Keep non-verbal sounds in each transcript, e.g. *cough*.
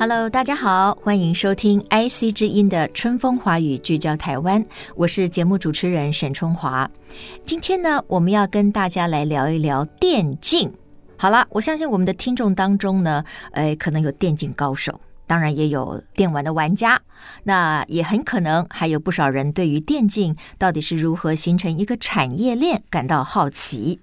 Hello，大家好，欢迎收听 IC 之音的春风华语聚焦台湾，我是节目主持人沈春华。今天呢，我们要跟大家来聊一聊电竞。好了，我相信我们的听众当中呢，呃，可能有电竞高手，当然也有电玩的玩家，那也很可能还有不少人对于电竞到底是如何形成一个产业链感到好奇。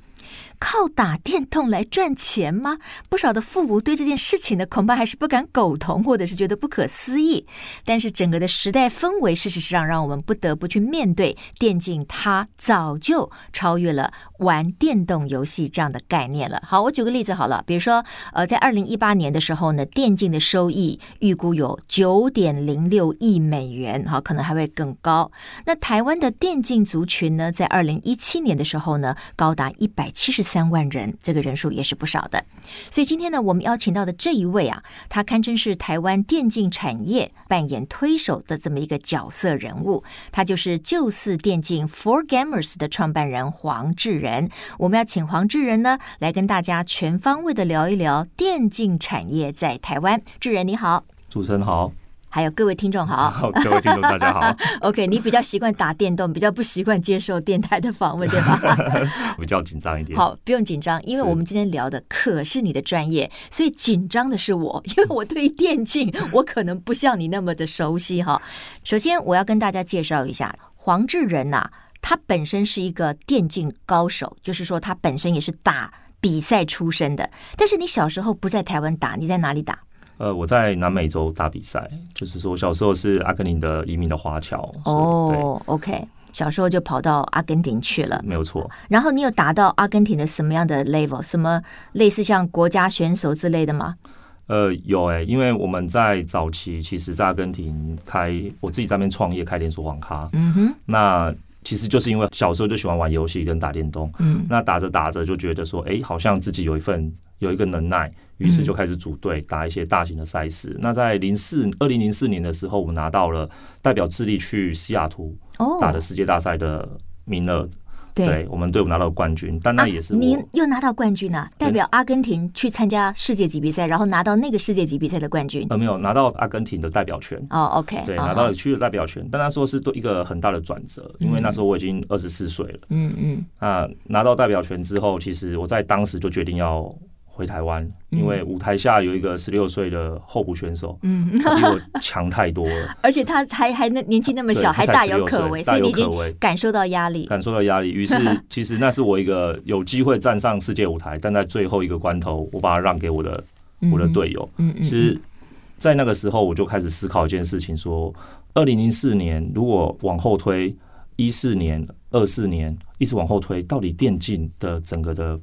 靠打电动来赚钱吗？不少的父母对这件事情呢，恐怕还是不敢苟同，或者是觉得不可思议。但是整个的时代氛围，事实上让我们不得不去面对电竞，它早就超越了玩电动游戏这样的概念了。好，我举个例子好了，比如说，呃，在二零一八年的时候呢，电竞的收益预估有九点零六亿美元，好，可能还会更高。那台湾的电竞族群呢，在二零一七年的时候呢，高达一百七十。三万人，这个人数也是不少的。所以今天呢，我们邀请到的这一位啊，他堪称是台湾电竞产业扮演推手的这么一个角色人物，他就是旧四电竞 Four Gamers 的创办人黄志仁。我们要请黄志仁呢，来跟大家全方位的聊一聊电竞产业在台湾。志仁你好，主持人好。还有各位听众好，*laughs* 好，各位听众大家好。*laughs* OK，你比较习惯打电动，比较不习惯接受电台的访问，对吧？*laughs* 比较紧张一点。好，不用紧张，因为我们今天聊的可是你的专业，所以紧张的是我，因为我对于电竞我可能不像你那么的熟悉哈。首先，我要跟大家介绍一下黄志仁呐、啊，他本身是一个电竞高手，就是说他本身也是打比赛出身的。但是你小时候不在台湾打，你在哪里打？呃，我在南美洲打比赛，就是说小时候是阿根廷的移民的华侨。哦，OK，小时候就跑到阿根廷去了，没有错。然后你有达到阿根廷的什么样的 level？什么类似像国家选手之类的吗？呃，有哎、欸，因为我们在早期，其实在阿根廷开，我自己在那边创业开连锁网咖。嗯哼，那其实就是因为小时候就喜欢玩游戏跟打电动。嗯，那打着打着就觉得说，哎、欸，好像自己有一份有一个能耐。于是就开始组队打一些大型的赛事。嗯、那在零四二零零四年的时候，我们拿到了代表智利去西雅图打的世界大赛的名额。哦、对，对，我们队伍拿到冠军。但那也是、啊、您又拿到冠军啊！代表阿根廷去参加世界级比赛，然后拿到那个世界级比赛的冠军。呃，没有拿到阿根廷的代表权。哦，OK，对，拿到了区的代表权。哦、但他说是一个很大的转折，因为那时候我已经二十四岁了。嗯嗯。啊，拿到代表权之后，其实我在当时就决定要。回台湾，因为舞台下有一个十六岁的候补选手，嗯，比我强太多了，*laughs* 而且他还还那年纪那么小，还大有可为，所以你已经感受到压力，感受到压力。于是，*laughs* 其实那是我一个有机会站上世界舞台，但在最后一个关头，我把它让给我的我的队友。嗯嗯，其实，在那个时候，我就开始思考一件事情：说，二零零四年如果往后推，一四年、二四年一直往后推，到底电竞的整个的。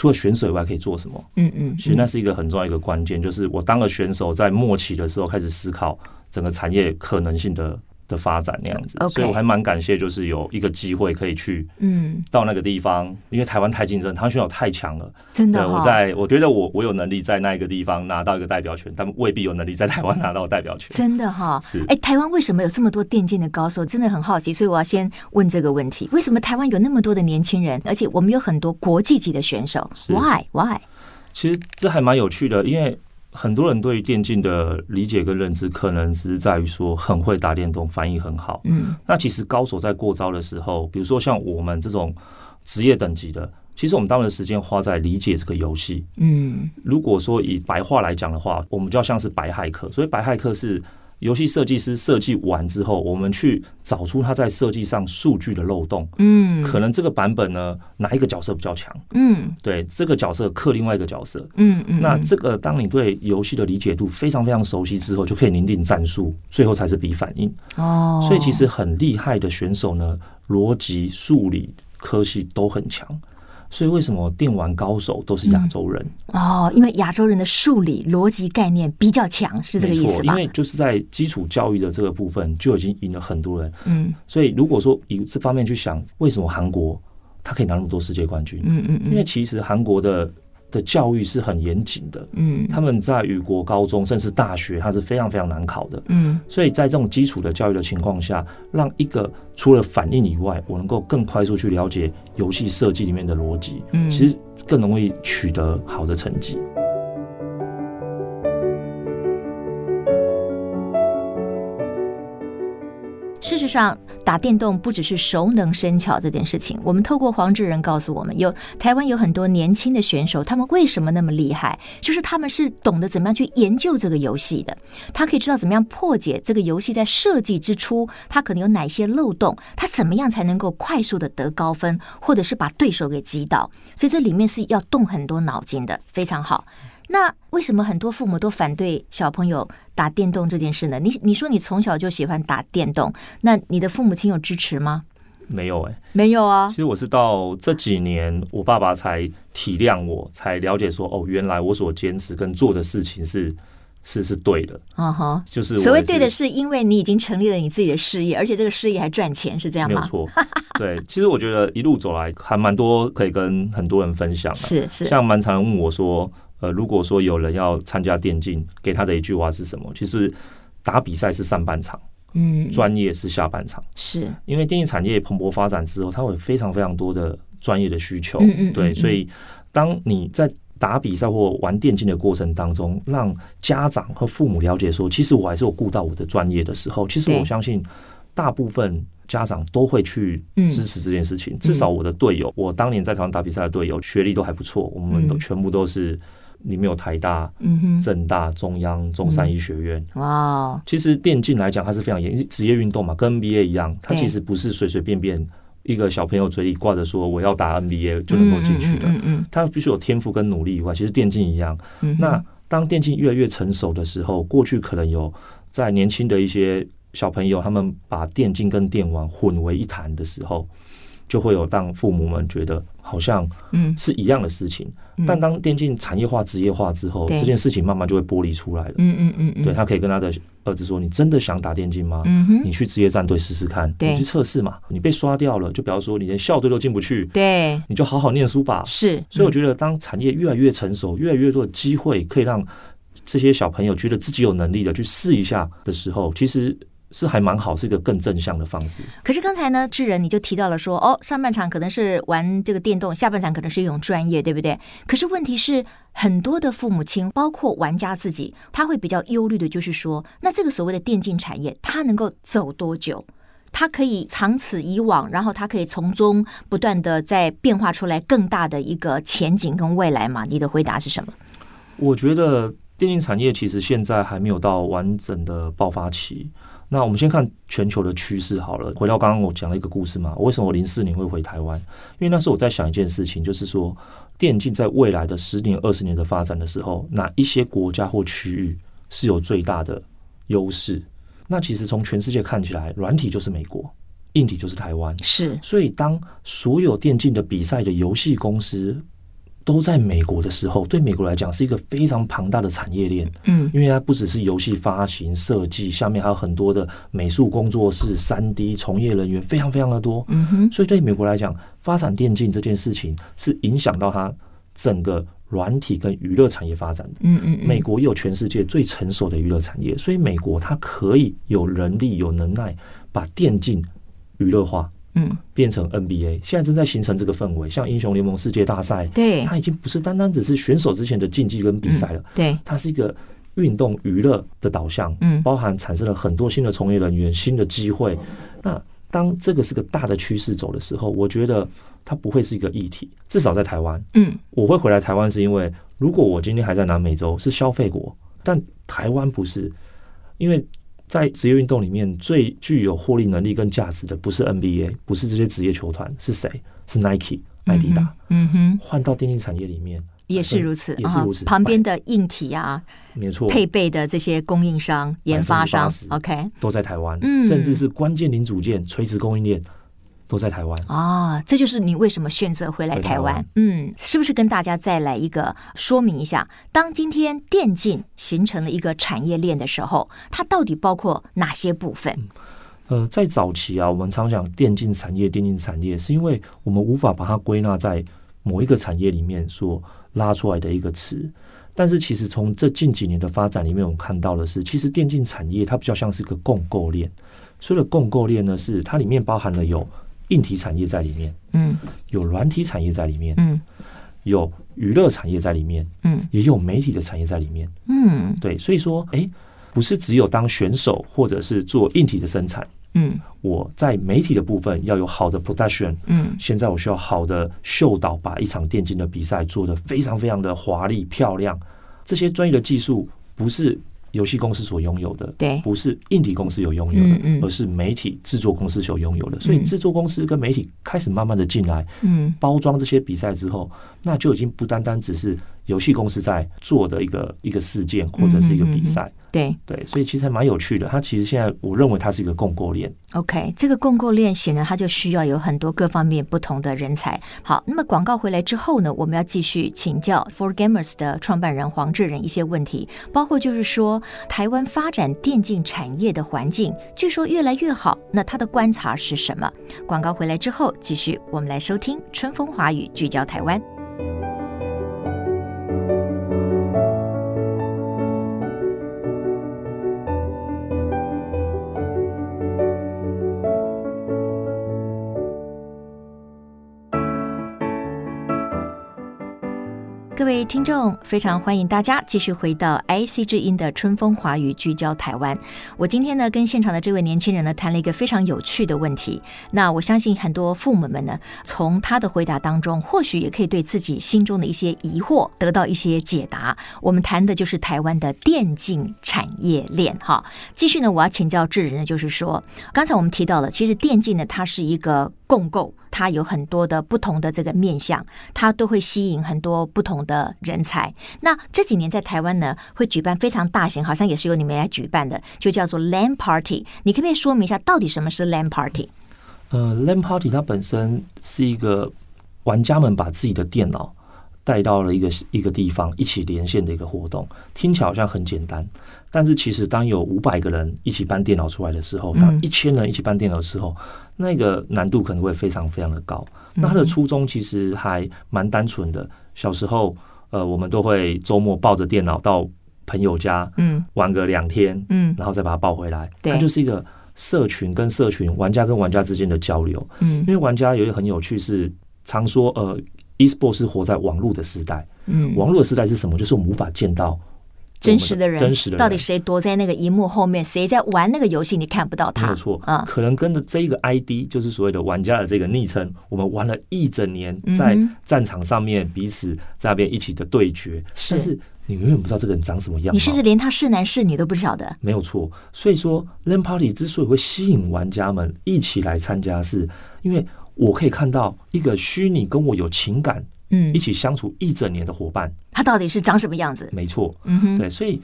除了选手以外，可以做什么？嗯嗯，其实那是一个很重要一个关键，就是我当了选手，在末期的时候开始思考整个产业可能性的的发展那样子，所以我还蛮感谢，就是有一个机会可以去，嗯，到那个地方，因为台湾太竞争，台湾选手太强了，真的。我在我觉得我我有能力在那一个地方拿到一个代表权，但未必有能力在台湾拿到代表权。真的哈，是。哎，台湾为什么有这么多电竞的高手？真的很好奇，所以我要先问这个问题：为什么台湾有那么多的年轻人，而且我们有很多国际级的选手？Why Why？其实这还蛮有趣的，因为。很多人对于电竞的理解跟认知，可能是在于说很会打电动，反应很好。嗯，那其实高手在过招的时候，比如说像我们这种职业等级的，其实我们大部分时间花在理解这个游戏。嗯，如果说以白话来讲的话，我们就要像是白骇客。所以白骇客是。游戏设计师设计完之后，我们去找出他在设计上数据的漏洞。嗯，可能这个版本呢，哪一个角色比较强？嗯，对，这个角色克另外一个角色。嗯嗯，那这个当你对游戏的理解度非常非常熟悉之后，就可以拟定战术，最后才是比反应。哦，所以其实很厉害的选手呢，逻辑、数理、科系都很强。所以为什么电玩高手都是亚洲人？嗯、哦，因为亚洲人的数理逻辑概念比较强，是这个意思吧？因为就是在基础教育的这个部分就已经赢了很多人。嗯，所以如果说以这方面去想，为什么韩国他可以拿那么多世界冠军？嗯嗯嗯，因为其实韩国的。的教育是很严谨的，嗯，他们在雨国高中甚至大学，它是非常非常难考的，嗯，所以在这种基础的教育的情况下，让一个除了反应以外，我能够更快速去了解游戏设计里面的逻辑，嗯，其实更容易取得好的成绩。事实上，打电动不只是熟能生巧这件事情。我们透过黄志仁告诉我们，有台湾有很多年轻的选手，他们为什么那么厉害？就是他们是懂得怎么样去研究这个游戏的。他可以知道怎么样破解这个游戏在设计之初，他可能有哪些漏洞，他怎么样才能够快速的得高分，或者是把对手给击倒。所以这里面是要动很多脑筋的，非常好。那为什么很多父母都反对小朋友打电动这件事呢？你你说你从小就喜欢打电动，那你的父母亲有支持吗？没有哎、欸，没有啊。其实我是到这几年，我爸爸才体谅我，才了解说，哦，原来我所坚持跟做的事情是是是对的。嗯哈，就是所谓对的是，因为你已经成立了你自己的事业，而且这个事业还赚钱，是这样吗？没有错。对，其实我觉得一路走来还蛮多可以跟很多人分享的。是是，像蛮常问我说。呃，如果说有人要参加电竞，给他的一句话是什么？其实打比赛是上半场，嗯，专业是下半场。是因为电竞产业蓬勃发展之后，它会有非常非常多的专业的需求。嗯嗯嗯嗯对，所以当你在打比赛或玩电竞的过程当中，让家长和父母了解说，其实我还是有顾到我的专业的时候，其实我相信大部分家长都会去支持这件事情。至少我的队友，我当年在台湾打比赛的队友，学历都还不错，我们都全部都是。里面有台大、政大、中央、中山医学院。哇，其实电竞来讲，它是非常严，职业运动嘛，跟 NBA 一样，它其实不是随随便便一个小朋友嘴里挂着说我要打 NBA 就能够进去的。嗯嗯，它必须有天赋跟努力以外，其实电竞一样。那当电竞越来越成熟的时候，过去可能有在年轻的一些小朋友，他们把电竞跟电玩混为一谈的时候。就会有让父母们觉得好像嗯是一样的事情，但当电竞产业化、职业化之后，这件事情慢慢就会剥离出来了。嗯嗯嗯，对，他可以跟他的儿子说：“你真的想打电竞吗？你去职业战队试试看，你去测试嘛。你被刷掉了，就比方说你连校队都进不去，对，你就好好念书吧。”是，所以我觉得当产业越来越成熟，越来越多的机会可以让这些小朋友觉得自己有能力的去试一下的时候，其实。是还蛮好，是一个更正向的方式。可是刚才呢，智仁你就提到了说，哦，上半场可能是玩这个电动，下半场可能是一种专业，对不对？可是问题是，很多的父母亲，包括玩家自己，他会比较忧虑的，就是说，那这个所谓的电竞产业，它能够走多久？它可以长此以往，然后它可以从中不断的在变化出来更大的一个前景跟未来吗？你的回答是什么？我觉得电竞产业其实现在还没有到完整的爆发期。那我们先看全球的趋势好了。回到刚刚我讲了一个故事嘛，为什么我零四年会回台湾？因为那时候我在想一件事情，就是说电竞在未来的十年、二十年的发展的时候，哪一些国家或区域是有最大的优势？那其实从全世界看起来，软体就是美国，硬体就是台湾。是，所以当所有电竞的比赛的游戏公司。都在美国的时候，对美国来讲是一个非常庞大的产业链。嗯，因为它不只是游戏发行设计，下面还有很多的美术工作室、三 D 从业人员，非常非常的多。嗯哼，所以对美国来讲，发展电竞这件事情是影响到它整个软体跟娱乐产业发展的。嗯嗯，美国有全世界最成熟的娱乐产业，所以美国它可以有人力、有能耐把电竞娱乐化。嗯，变成 NBA，现在正在形成这个氛围。像英雄联盟世界大赛，对，它已经不是单单只是选手之前的竞技跟比赛了，对，它是一个运动娱乐的导向，嗯，包含产生了很多新的从业人员、新的机会。那当这个是个大的趋势走的时候，我觉得它不会是一个议题，至少在台湾，嗯，我会回来台湾是因为，如果我今天还在南美洲是消费国，但台湾不是，因为。在职业运动里面，最具有获利能力跟价值的，不是 NBA，不是这些职业球团，是谁？是 Nike，耐迪达。嗯哼，换到电竞产业里面也是如此，也是如此。旁边的硬体啊，没错，配备的这些供应商、研发商，OK，都在台湾。嗯，甚至是关键零组件、垂直供应链都在台湾啊，这就是你为什么选择回来台湾？台湾嗯，是不是跟大家再来一个说明一下？当今天电竞形成了一个产业链的时候，它到底包括哪些部分？呃，在早期啊，我们常讲电竞产业，电竞产业是因为我们无法把它归纳在某一个产业里面所拉出来的一个词。但是，其实从这近几年的发展里面，我们看到的是，其实电竞产业它比较像是一个共构链。所谓的共构链呢，是它里面包含了有硬体产业在里面，嗯，有软体产业在里面，嗯，有娱乐产业在里面，嗯，也有媒体的产业在里面，嗯，对，所以说，哎，不是只有当选手或者是做硬体的生产，嗯，我在媒体的部分要有好的 production，嗯，现在我需要好的秀导，把一场电竞的比赛做得非常非常的华丽漂亮，这些专业的技术不是。游戏公司所拥有的，对，不是硬体公司有拥有的，嗯嗯，而是媒体制作公司所拥有的。所以制作公司跟媒体开始慢慢的进来，嗯，包装这些比赛之后，那就已经不单单只是游戏公司在做的一个一个事件或者是一个比赛。对对，所以其实还蛮有趣的。它其实现在我认为它是一个共构链。OK，这个共构链显然它就需要有很多各方面不同的人才。好，那么广告回来之后呢，我们要继续请教 For Gamers 的创办人黄志仁一些问题，包括就是说台湾发展电竞产业的环境，据说越来越好。那他的观察是什么？广告回来之后，继续我们来收听春风华语，聚焦台湾。各位听众，非常欢迎大家继续回到 IC 之音的春风华语聚焦台湾。我今天呢，跟现场的这位年轻人呢，谈了一个非常有趣的问题。那我相信很多父母们呢，从他的回答当中，或许也可以对自己心中的一些疑惑得到一些解答。我们谈的就是台湾的电竞产业链。哈，继续呢，我要请教智仁呢，就是说，刚才我们提到了，其实电竞呢，它是一个。共构，它有很多的不同的这个面向，它都会吸引很多不同的人才。那这几年在台湾呢，会举办非常大型，好像也是由你们来举办的，就叫做 LAN Party。你可不可以说明一下，到底什么是 LAN Party？呃，LAN Party 它本身是一个玩家们把自己的电脑带到了一个一个地方一起连线的一个活动，听起来好像很简单。但是其实，当有五百个人一起搬电脑出来的时候，当一千人一起搬电脑的时候，那个难度可能会非常非常的高。那他的初衷其实还蛮单纯的。小时候，呃，我们都会周末抱着电脑到朋友家，嗯，玩个两天，嗯，然后再把它抱回来。它就是一个社群跟社群、玩家跟玩家之间的交流。嗯，因为玩家有一个很有趣是，常说呃，e-sport 是活在网络的时代。嗯，网络的时代是什么？就是我们无法见到。真实的人，真实的人，到底谁躲在那个荧幕后面？谁在玩那个游戏？你看不到他，没有错啊。可能跟着这一个 ID，就是所谓的玩家的这个昵称，我们玩了一整年，在战场上面彼此在那边一起的对决。但是你永远不知道这个人长什么样，你甚至连他是男是女都不晓得。没有错，所以说 LAN Party 之所以会吸引玩家们一起来参加，是因为我可以看到一个虚拟跟我有情感。嗯，一起相处一整年的伙伴，他到底是长什么样子？没错，嗯哼，对，所以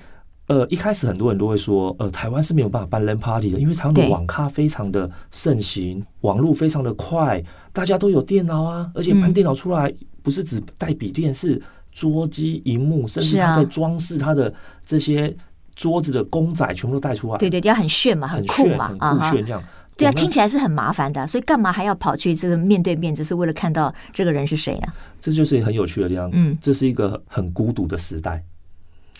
呃，一开始很多人都会说，呃，台湾是没有办法办 LAN Party 的，因为台湾的网咖非常的盛行，网络非常的快，大家都有电脑啊，而且搬电脑出来不是只带笔电，是桌机、荧幕，甚至他在装饰他的这些桌子的公仔，全部都带出来。对对，要很炫嘛，很酷嘛，很酷炫这样。对啊，听起来是很麻烦的，所以干嘛还要跑去这个面对面，只是为了看到这个人是谁啊？这就是很有趣的地方。嗯，这是一个很孤独的时代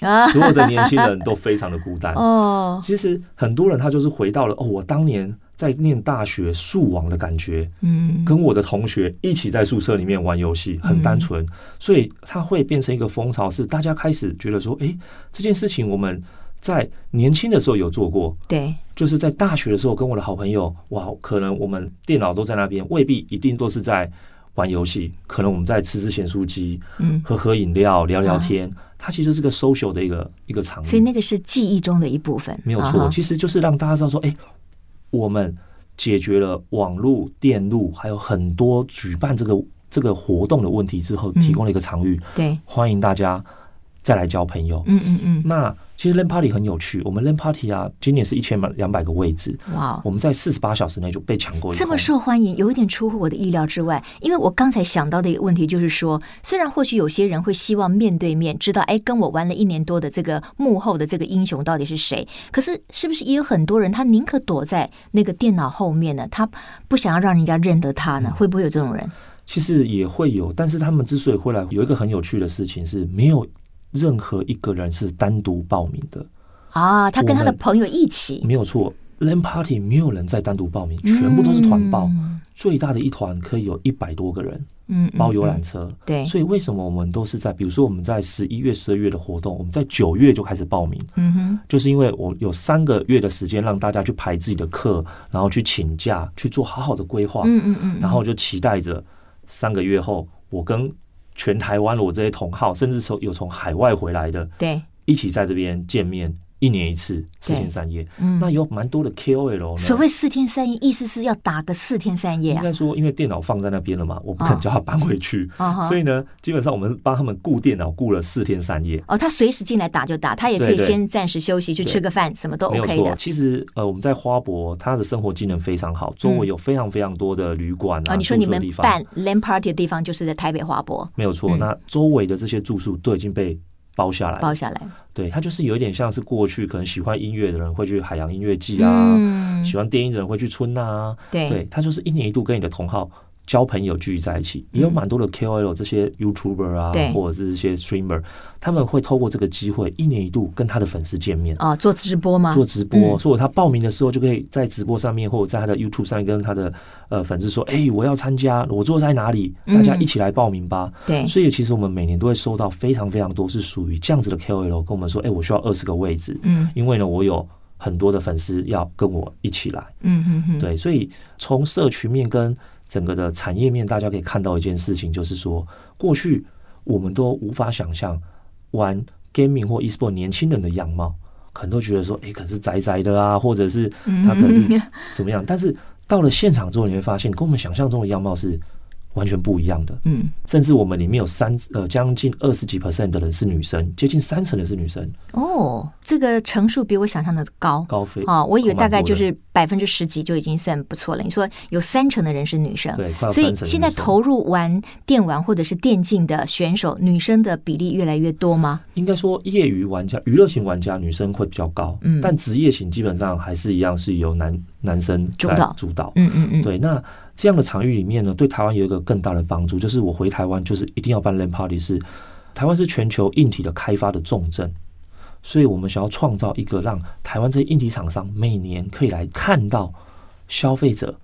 啊，所有的年轻人都非常的孤单 *laughs* 哦。其实很多人他就是回到了哦，我当年在念大学宿网的感觉，嗯，跟我的同学一起在宿舍里面玩游戏，很单纯，所以他会变成一个风潮，是大家开始觉得说，哎，这件事情我们。在年轻的时候有做过，对，就是在大学的时候跟我的好朋友，哇，可能我们电脑都在那边，未必一定都是在玩游戏，可能我们在吃吃咸酥鸡，嗯，喝喝饮料，聊聊天，它其实是个 social 的一个一个场域，所以那个是记忆中的一部分，没有错，其实就是让大家知道说，哎，我们解决了网络、电路还有很多举办这个这个活动的问题之后，提供了一个场域，对，欢迎大家再来交朋友，嗯嗯嗯，那。其实 LAN Party 很有趣，我们 LAN Party 啊，今年是一千两百个位置，哇！我们在四十八小时内就被抢过一，这么受欢迎，有一点出乎我的意料之外。因为我刚才想到的一个问题就是说，虽然或许有些人会希望面对面知道，哎，跟我玩了一年多的这个幕后的这个英雄到底是谁，可是是不是也有很多人他宁可躲在那个电脑后面呢？他不想要让人家认得他呢？会不会有这种人？其实也会有，但是他们之所以会来，有一个很有趣的事情是没有。任何一个人是单独报名的啊，他跟他的朋友一起没有错。LAN Party 没有人再单独报名，全部都是团报。嗯、最大的一团可以有一百多个人，嗯，包游览车。对，所以为什么我们都是在，比如说我们在十一月、十二月的活动，我们在九月就开始报名。嗯哼，就是因为我有三个月的时间让大家去排自己的课，然后去请假去做好好的规划。嗯嗯嗯，然后就期待着三个月后我跟。全台湾我这些同好，甚至从有从海外回来的，对，一起在这边见面。一年一次，四天三夜，嗯，那有蛮多的 KOL。所谓四天三夜，意思是要打个四天三夜啊？应该说，因为电脑放在那边了嘛，我不肯叫他搬回去，*laughs* 哦、所以呢，基本上我们帮他们雇电脑雇了四天三夜。哦，他随时进来打就打，他也可以先暂时休息，去吃个饭，什么都 OK 的。其实呃，我们在花博，他的生活技能非常好，周围有非常非常多的旅馆啊。嗯、哦，你说你们办 LAN Party 的地方就是在台北花博，没有错。嗯、那周围的这些住宿都已经被。包下来，包下来，对，它就是有一点像是过去可能喜欢音乐的人会去海洋音乐季啊，嗯、喜欢电音的人会去春呐、啊，对，对，它就是一年一度跟你的同好。交朋友聚集在一起，也有蛮多的 KOL 这些 YouTuber 啊，嗯、或者是一些 Streamer，他们会透过这个机会，一年一度跟他的粉丝见面啊，做直播吗？做直播，嗯、所以他报名的时候就可以在直播上面，或者在他的 YouTube 上面跟他的呃粉丝说：“哎、欸，我要参加，我坐在哪里？大家一起来报名吧。嗯”对，所以其实我们每年都会收到非常非常多是属于这样子的 KOL 跟我们说：“哎、欸，我需要二十个位置，嗯，因为呢，我有很多的粉丝要跟我一起来。”嗯嗯嗯，对，所以从社群面跟整个的产业面，大家可以看到一件事情，就是说，过去我们都无法想象玩 gaming 或 e-sport 年轻人的样貌，可能都觉得说，哎，可能是宅宅的啊，或者是他可能是怎么样。但是到了现场之后，你会发现，跟我们想象中的样貌是。完全不一样的，嗯，甚至我们里面有三呃将近二十几 percent 的人是女生，接近三成的是女生。哦，这个成数比我想象的高，高飞啊！我以为大概就是百分之十几就已经算不错了。你说有三成的人是女生，对，所以现在投入玩电玩或者是电竞的选手，女生的比例越来越多吗？应该说业余玩家、娱乐型玩家女生会比较高，嗯，但职业型基本上还是一样是由男男生主导主导，嗯嗯嗯，对，那。这样的场域里面呢，对台湾有一个更大的帮助，就是我回台湾就是一定要办 LAN Party，是台湾是全球硬体的开发的重镇，所以我们想要创造一个让台湾这些硬体厂商每年可以来看到消费者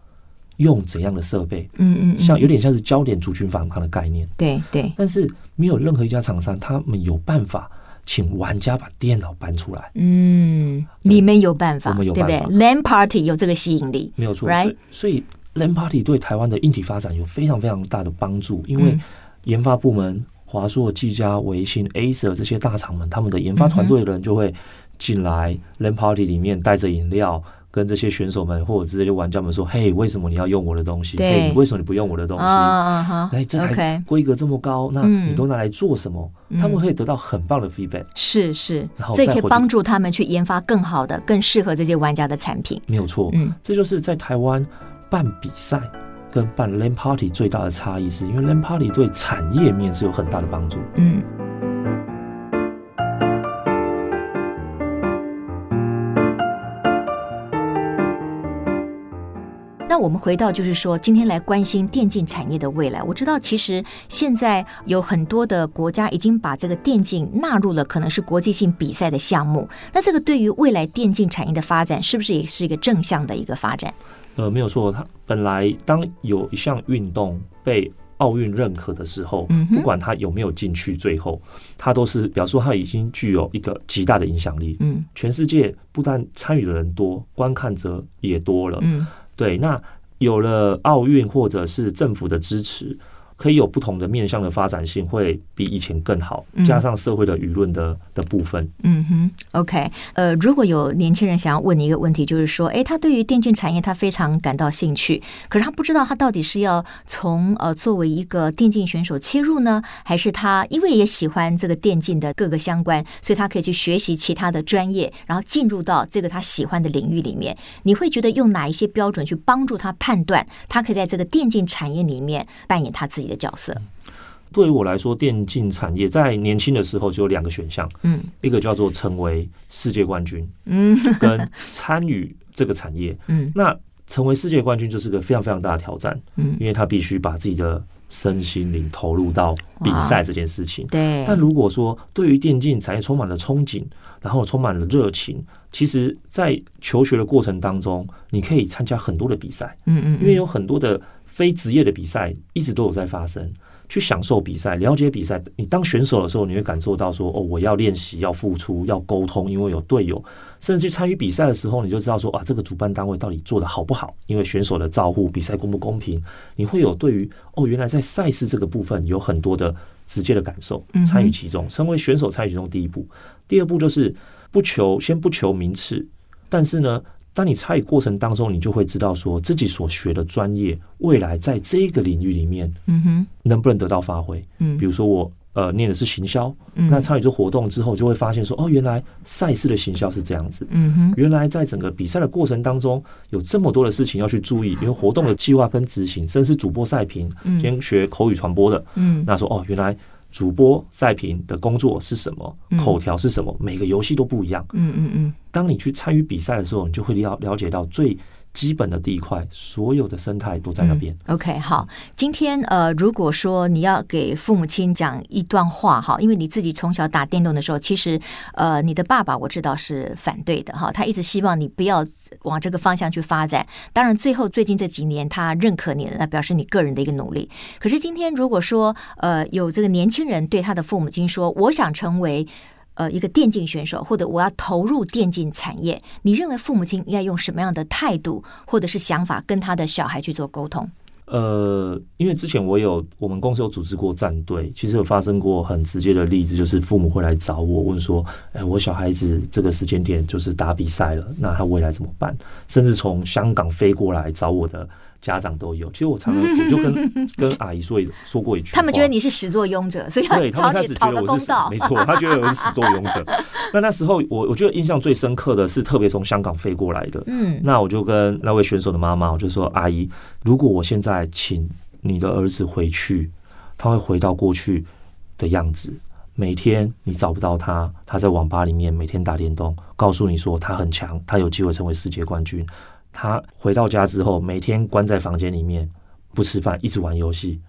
用怎样的设备，嗯嗯，像有点像是焦点族群反抗的概念，对对，但是没有任何一家厂商他们有办法请玩家把电脑搬出来，嗯，你们有办法，我们有办法，LAN Party 有这个吸引力，没有错，right？所以。LAN Party 对台湾的硬体发展有非常非常大的帮助，因为研发部门华硕、技嘉、微星、Acer 这些大厂们，他们的研发团队的人就会进来 LAN Party 里面，带着饮料，跟这些选手们或者是这些玩家们说：“嘿，为什么你要用我的东西？嘿，为什么你不用我的东西？哎，这台规格这么高，那你都拿来做什么？他们可以得到很棒的 feedback。是是，这可以帮助他们去研发更好的、更适合这些玩家的产品。没有错，嗯，这就是在台湾。办比赛跟办 LAN Party 最大的差异是，因为 LAN Party 对产业面是有很大的帮助。嗯。那我们回到，就是说，今天来关心电竞产业的未来。我知道，其实现在有很多的国家已经把这个电竞纳入了可能是国际性比赛的项目。那这个对于未来电竞产业的发展，是不是也是一个正向的一个发展？呃，没有错，它本来当有一项运动被奥运认可的时候，不管他有没有进去，最后他都是表示说它已经具有一个极大的影响力。嗯，全世界不但参与的人多，观看者也多了。嗯，对，那有了奥运或者是政府的支持，可以有不同的面向的发展性，会比以前更好。加上社会的舆论的的部分，嗯哼，OK，呃，如果有年轻人想要问你一个问题，就是说，哎，他对于电竞产业他非常感到兴趣，可是他不知道他到底是要从呃作为一个电竞选手切入呢，还是他因为也喜欢这个电竞的各个相关，所以他可以去学习其他的专业，然后进入到这个他喜欢的领域里面。你会觉得用哪一些标准去帮助他判断，他可以在这个电竞产业里面扮演他自己的角色？对于我来说，电竞产业在年轻的时候就有两个选项，嗯，一个叫做成为世界冠军，嗯，*laughs* 跟参与这个产业，嗯，那成为世界冠军就是个非常非常大的挑战，嗯，因为他必须把自己的身心灵投入到比赛这件事情，对。但如果说对于电竞产业充满了憧憬，然后充满了热情，其实，在求学的过程当中，你可以参加很多的比赛，嗯嗯，因为有很多的非职业的比赛一直都有在发生。去享受比赛，了解比赛。你当选手的时候，你会感受到说：“哦，我要练习，要付出，要沟通，因为有队友。”甚至去参与比赛的时候，你就知道说：“啊，这个主办单位到底做的好不好？”因为选手的照顾，比赛公不公平，你会有对于哦，原来在赛事这个部分有很多的直接的感受，参与其中，成为选手参与其中。第一步，第二步就是不求先不求名次，但是呢。当你参与过程当中，你就会知道说自己所学的专业未来在这个领域里面，嗯哼，能不能得到发挥？嗯，比如说我呃念的是行销，那参与这活动之后，就会发现说哦，原来赛事的行销是这样子，嗯哼，原来在整个比赛的过程当中有这么多的事情要去注意，因为活动的计划跟执行，甚至是主播赛评，先学口语传播的，嗯，那说哦，原来。主播赛评的工作是什么？口条是什么？每个游戏都不一样。嗯嗯嗯。当你去参与比赛的时候，你就会了了解到最。基本的地块，所有的生态都在那边。OK，好，今天呃，如果说你要给父母亲讲一段话哈，因为你自己从小打电动的时候，其实呃，你的爸爸我知道是反对的哈，他一直希望你不要往这个方向去发展。当然，最后最近这几年他认可你了，那表示你个人的一个努力。可是今天如果说呃，有这个年轻人对他的父母亲说，我想成为。呃，一个电竞选手，或者我要投入电竞产业，你认为父母亲应该用什么样的态度或者是想法跟他的小孩去做沟通？呃，因为之前我有我们公司有组织过战队，其实有发生过很直接的例子，就是父母会来找我问说：“哎，我小孩子这个时间点就是打比赛了，那他未来怎么办？”甚至从香港飞过来找我的。家长都有，其实我常常我就跟 *laughs* 跟阿姨说一说过一句，他们觉得你是始作俑者，所以要对他们开始觉得我是没错，*laughs* 他觉得我是始作俑者。那那时候我我觉得印象最深刻的是特别从香港飞过来的，嗯，那我就跟那位选手的妈妈，我就说阿姨，如果我现在请你的儿子回去，他会回到过去的样子，每天你找不到他，他在网吧里面每天打电动，告诉你说他很强，他有机会成为世界冠军。他回到家之后，每天关在房间里面不吃饭，一直玩游戏。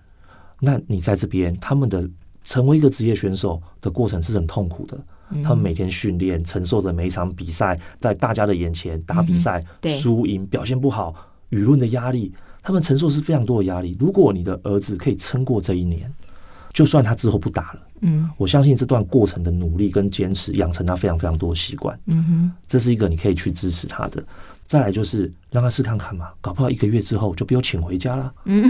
那你在这边，他们的成为一个职业选手的过程是很痛苦的。他们每天训练，承受着每一场比赛，在大家的眼前打比赛，输赢表现不好，舆论的压力，他们承受是非常多的压力。如果你的儿子可以撑过这一年，就算他之后不打了，嗯，我相信这段过程的努力跟坚持，养成他非常非常多的习惯。嗯哼，这是一个你可以去支持他的。再来就是让他试看看嘛，搞不好一个月之后就被我请回家了。*laughs* 嗯，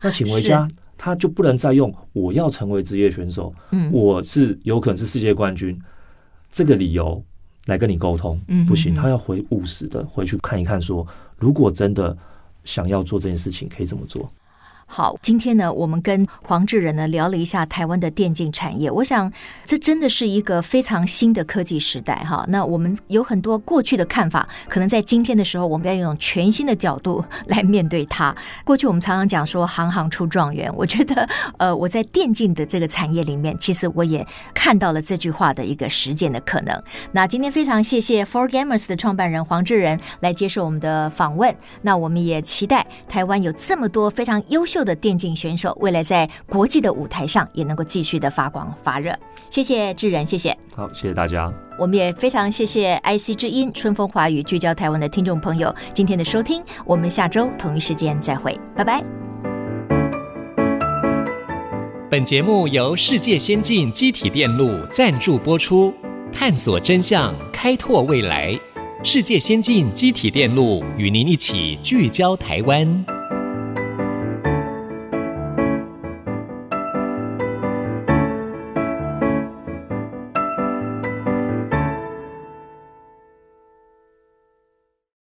那请回家他就不能再用我要成为职业选手，嗯，我是有可能是世界冠军这个理由来跟你沟通，不行，他要回务实的回去看一看，说如果真的想要做这件事情，可以怎么做。好，今天呢，我们跟黄志仁呢聊了一下台湾的电竞产业。我想，这真的是一个非常新的科技时代哈。那我们有很多过去的看法，可能在今天的时候，我们要用全新的角度来面对它。过去我们常常讲说“行行出状元”，我觉得，呃，我在电竞的这个产业里面，其实我也看到了这句话的一个实践的可能。那今天非常谢谢 For Gamers 的创办人黄志仁来接受我们的访问。那我们也期待台湾有这么多非常优秀。的电竞选手，未来在国际的舞台上也能够继续的发光发热。谢谢智仁，谢谢。好，谢谢大家。我们也非常谢谢 IC 之音春风华语聚焦台湾的听众朋友今天的收听。我们下周同一时间再会，拜拜。本节目由世界先进机体电路赞助播出，探索真相，开拓未来。世界先进机体电路与您一起聚焦台湾。